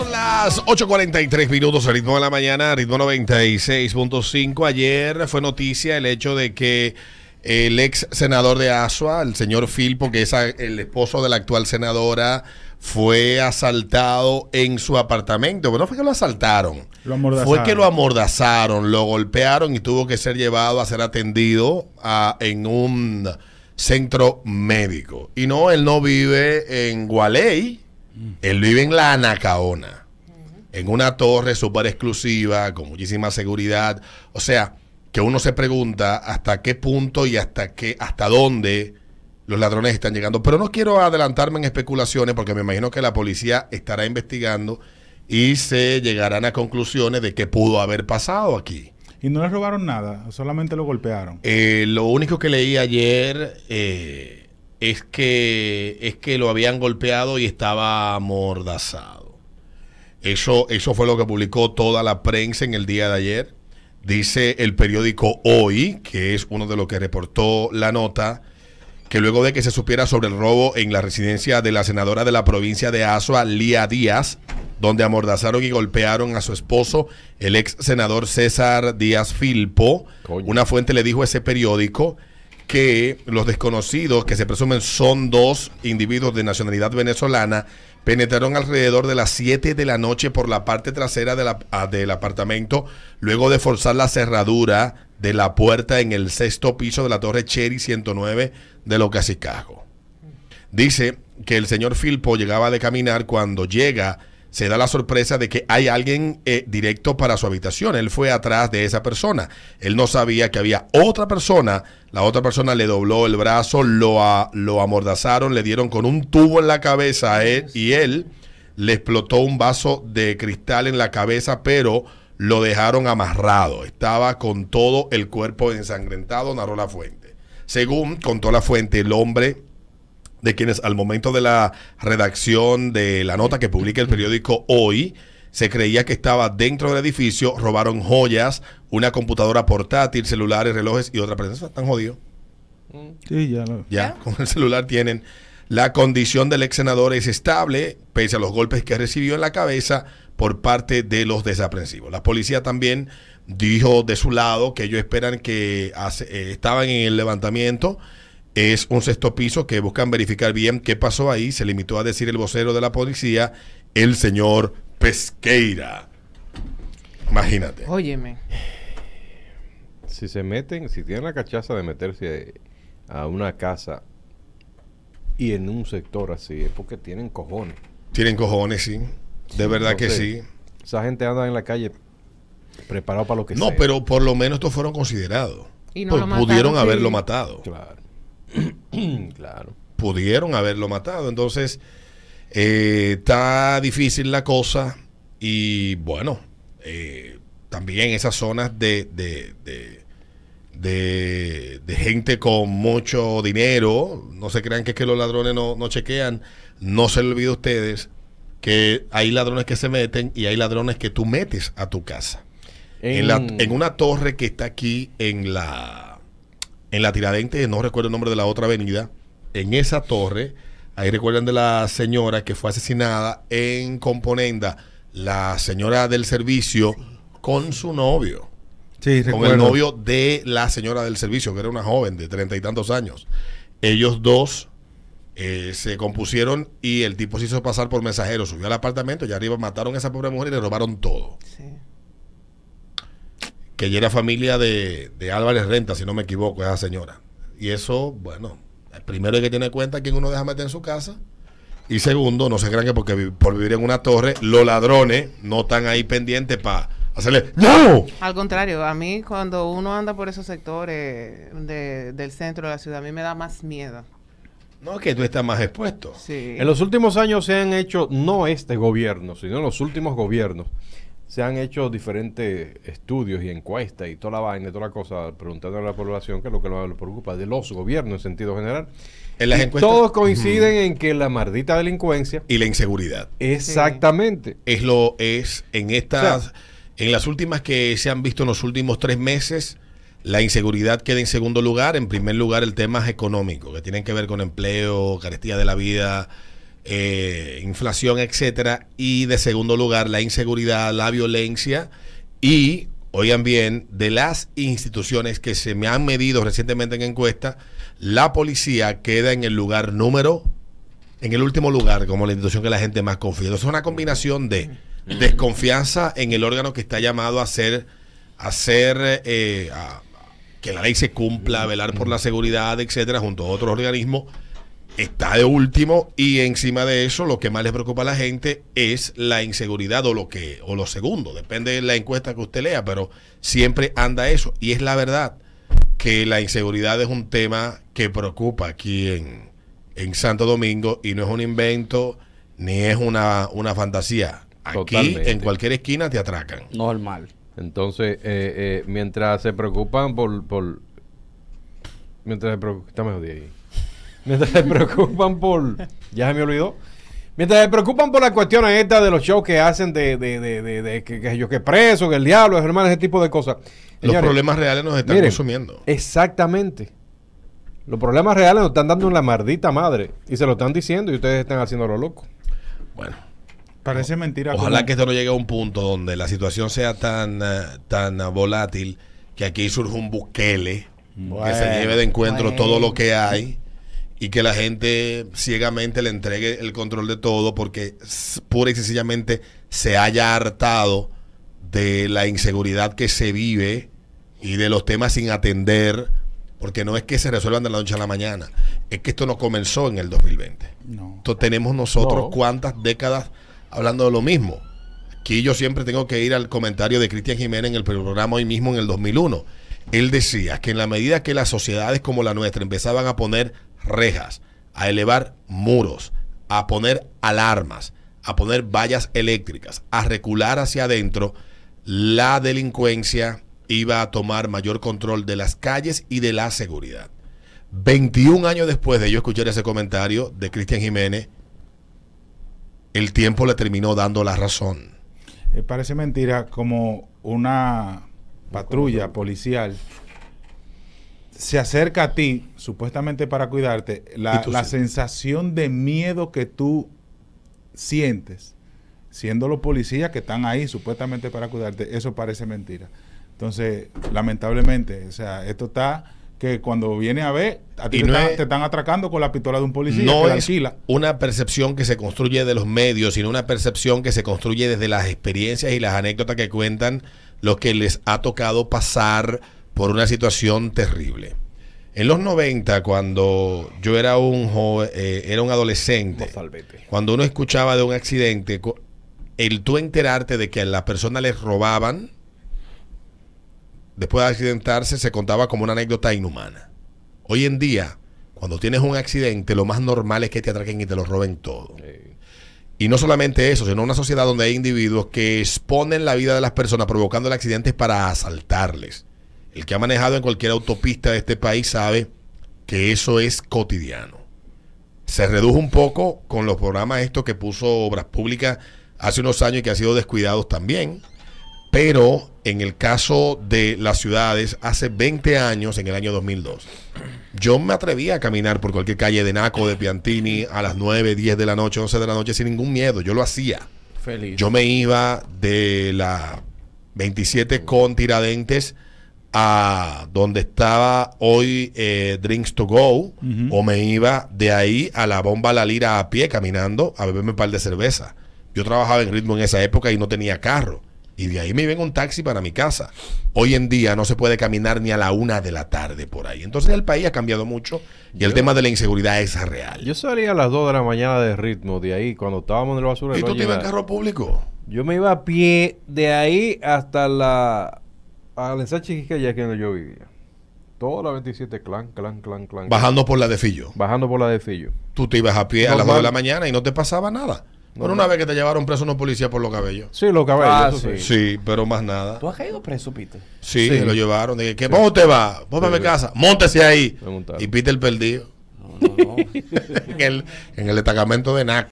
Son las 8.43 minutos, el ritmo de la mañana, ritmo 96.5. Ayer fue noticia el hecho de que el ex senador de Asua, el señor Filpo, que es el esposo de la actual senadora, fue asaltado en su apartamento. Pero no fue que lo asaltaron. fue que lo amordazaron, lo golpearon y tuvo que ser llevado a ser atendido en un centro médico. Y no, él no vive en Gualey, él vive en la Anacaona, en una torre súper exclusiva, con muchísima seguridad. O sea, que uno se pregunta hasta qué punto y hasta qué, hasta dónde los ladrones están llegando. Pero no quiero adelantarme en especulaciones porque me imagino que la policía estará investigando y se llegarán a conclusiones de qué pudo haber pasado aquí. ¿Y no le robaron nada? ¿Solamente lo golpearon? Eh, lo único que leí ayer eh, es, que, es que lo habían golpeado y estaba amordazado. Eso, eso fue lo que publicó toda la prensa en el día de ayer. Dice el periódico Hoy, que es uno de los que reportó la nota, que luego de que se supiera sobre el robo en la residencia de la senadora de la provincia de Azua, Lía Díaz, donde amordazaron y golpearon a su esposo, el ex senador César Díaz Filpo, una fuente le dijo a ese periódico que los desconocidos, que se presumen son dos individuos de nacionalidad venezolana, penetraron alrededor de las 7 de la noche por la parte trasera ah, del apartamento, luego de forzar la cerradura de la puerta en el sexto piso de la torre Cherry 109 de Los. Dice que el señor Filpo llegaba de caminar cuando llega se da la sorpresa de que hay alguien eh, directo para su habitación. Él fue atrás de esa persona. Él no sabía que había otra persona. La otra persona le dobló el brazo, lo, lo amordazaron, le dieron con un tubo en la cabeza a él y él le explotó un vaso de cristal en la cabeza, pero lo dejaron amarrado. Estaba con todo el cuerpo ensangrentado, narró la fuente. Según contó la fuente, el hombre de quienes al momento de la redacción de la nota que publica el periódico Hoy, se creía que estaba dentro del edificio, robaron joyas, una computadora portátil, celulares, relojes y otra presencia. Están jodidos. Sí, ya, ya. con el celular tienen. La condición del ex senador es estable, pese a los golpes que recibió en la cabeza por parte de los desaprensivos. La policía también dijo de su lado que ellos esperan que eh, estaban en el levantamiento es un sexto piso que buscan verificar bien qué pasó ahí. Se limitó a decir el vocero de la policía, el señor Pesqueira. Imagínate. Óyeme. Si se meten, si tienen la cachaza de meterse a una casa y en un sector así, es porque tienen cojones. Tienen cojones, sí. De verdad que sí. Esa gente anda en la calle preparado para lo que sea. No, pero por lo menos estos fueron considerados. Y no pues pudieron haberlo matado. Claro. claro. Pudieron haberlo matado. Entonces, eh, está difícil la cosa. Y bueno, eh, también esas zonas de, de, de, gente con mucho dinero, no se crean que es que los ladrones no, no chequean. No se le olvide a ustedes que hay ladrones que se meten y hay ladrones que tú metes a tu casa. En, la, en una torre que está aquí en la en la Tiradente, no recuerdo el nombre de la otra avenida, en esa torre, ahí recuerdan de la señora que fue asesinada en Componenda, la señora del servicio con su novio. Sí, con el novio de la señora del servicio, que era una joven de treinta y tantos años. Ellos dos eh, se compusieron y el tipo se hizo pasar por mensajero, subió al apartamento y arriba mataron a esa pobre mujer y le robaron todo. Sí que ella era familia de, Álvarez Renta, si no me equivoco, esa señora. Y eso, bueno, primero hay que tener cuenta quién uno deja meter en su casa. Y segundo, no se crean que porque por vivir en una torre, los ladrones no están ahí pendientes para hacerle ¡No! Al contrario, a mí cuando uno anda por esos sectores del centro de la ciudad, a mí me da más miedo. No, que tú estás más expuesto. Sí. En los últimos años se han hecho, no este gobierno, sino los últimos gobiernos, se han hecho diferentes estudios y encuestas y toda la vaina y toda la cosa preguntando a la población qué es lo que nos preocupa de los gobiernos en sentido general. En las encuestas, todos coinciden en que la maldita delincuencia y la inseguridad. Exactamente. Es lo es en estas en las últimas que se han visto en los últimos tres meses. La inseguridad queda en segundo lugar. En primer lugar, el tema económico, que tienen que ver con empleo, carestía de la vida, eh, inflación, etcétera. Y de segundo lugar, la inseguridad, la violencia y, oigan bien, de las instituciones que se me han medido recientemente en encuesta, la policía queda en el lugar número, en el último lugar, como la institución que la gente más confía. Entonces, es una combinación de desconfianza en el órgano que está llamado a hacer, a hacer eh, que la ley se cumpla, a velar por la seguridad, etcétera, junto a otros organismos, está de último y encima de eso lo que más le preocupa a la gente es la inseguridad o lo que o lo segundo, depende de la encuesta que usted lea, pero siempre anda eso y es la verdad que la inseguridad es un tema que preocupa aquí en, en Santo Domingo y no es un invento ni es una, una fantasía. Aquí Totalmente. en cualquier esquina te atracan. Normal. Entonces, eh, eh, mientras se preocupan por... por mientras se preocupan... Está mejor de ahí. Mientras se preocupan por... Ya se me olvidó. Mientras se preocupan por las cuestiones estas de los shows que hacen de, de, de, de, de que, que yo que preso, que el diablo, hermano, ese tipo de cosas. Los Señores, problemas reales nos están miren, consumiendo. Exactamente. Los problemas reales nos están dando en la maldita madre. Y se lo están diciendo y ustedes están haciendo lo loco. Bueno. Parece mentira. Ojalá como- que esto no llegue a un punto donde la situación sea tan, eh, tan eh, volátil que aquí surja un buquele que se lleve de encuentro bueno. todo lo que hay y que la gente ciegamente le entregue el control de todo porque pura y sencillamente se haya hartado de la inseguridad que se vive y de los temas sin atender porque no es que se resuelvan de la noche a la mañana es que esto no comenzó en el 2020 No. esto tenemos nosotros No. cuántas décadas hablando de lo mismo. Aquí yo siempre tengo que ir al comentario de Cristian Jiménez en el programa hoy mismo en el 2001. Él decía que en la medida que las sociedades como la nuestra empezaban a poner rejas, a elevar muros, a poner alarmas, a poner vallas eléctricas, a recular hacia adentro, la delincuencia iba a tomar mayor control de las calles y de la seguridad. 21 años después de yo escuchar ese comentario de Cristian Jiménez, el tiempo le terminó dando la razón. Eh, parece mentira como una patrulla policial se acerca a ti, supuestamente para cuidarte, la, la sí. sensación de miedo que tú sientes, siendo los policías que están ahí supuestamente para cuidarte, eso parece mentira. Entonces, lamentablemente, o sea, esto está que cuando viene a ver, a ti te, no están, es- te están atracando con la pistola de un policía no que es una percepción que se construye de los medios, sino una percepción que se construye desde las experiencias y las anécdotas que cuentan los que les ha tocado pasar por una situación terrible. En los 90, cuando yo era un joven, eh, era un adolescente, cuando uno escuchaba de un accidente, el tú enterarte de que a la persona les robaban, después de accidentarse, se contaba como una anécdota inhumana. Hoy en día, cuando tienes un accidente, lo más normal es que te atraquen y te lo roben todo. Y no solamente eso, sino una sociedad donde hay individuos que exponen la vida de las personas provocando el accidente para asaltarles. El que ha manejado en cualquier autopista de este país sabe que eso es cotidiano. Se redujo un poco con los programas estos que puso Obras Públicas hace unos años y que han sido descuidados también. Pero en el caso de las ciudades, hace 20 años, en el año 2002, yo me atrevía a caminar por cualquier calle de Naco, de Piantini, a las 9, 10 de la noche, 11 de la noche, sin ningún miedo. Yo lo hacía. Feliz. Yo me iba de la 27 con Tiradentes a donde estaba hoy eh, Drinks to Go, o me iba de ahí a la bomba La Lira a pie caminando a beberme un par de cerveza. Yo trabajaba en ritmo en esa época y no tenía carro. Y de ahí me iba en un taxi para mi casa. Hoy en día no se puede caminar ni a la una de la tarde por ahí. Entonces el país ha cambiado mucho y el tema de la inseguridad es real. Yo salía a las 2 de la mañana de ritmo, de ahí, cuando estábamos en el basurero. ¿Y tú te ibas en carro público? Yo me iba a pie de ahí hasta la... A la ensanche Quisqueya, que es donde yo vivía. Toda la 27, clan, clan, clan, clan. Bajando por la de Fillo. Bajando por la de Fillo. Tú te ibas a pie a las Normal. 2 de la mañana y no te pasaba nada. Bueno, una vez que te llevaron preso unos policías por los cabellos. Sí, los caballos. Ah, sí. Sí, pero más nada. ¿Tú has caído preso, Peter? Sí, Sí. lo llevaron. Dije, ¿qué, ¿Cómo usted va? Sí. mi casa. Móntese ahí. Y Peter perdido. No, no, no. en, el, en el destacamento de NAC.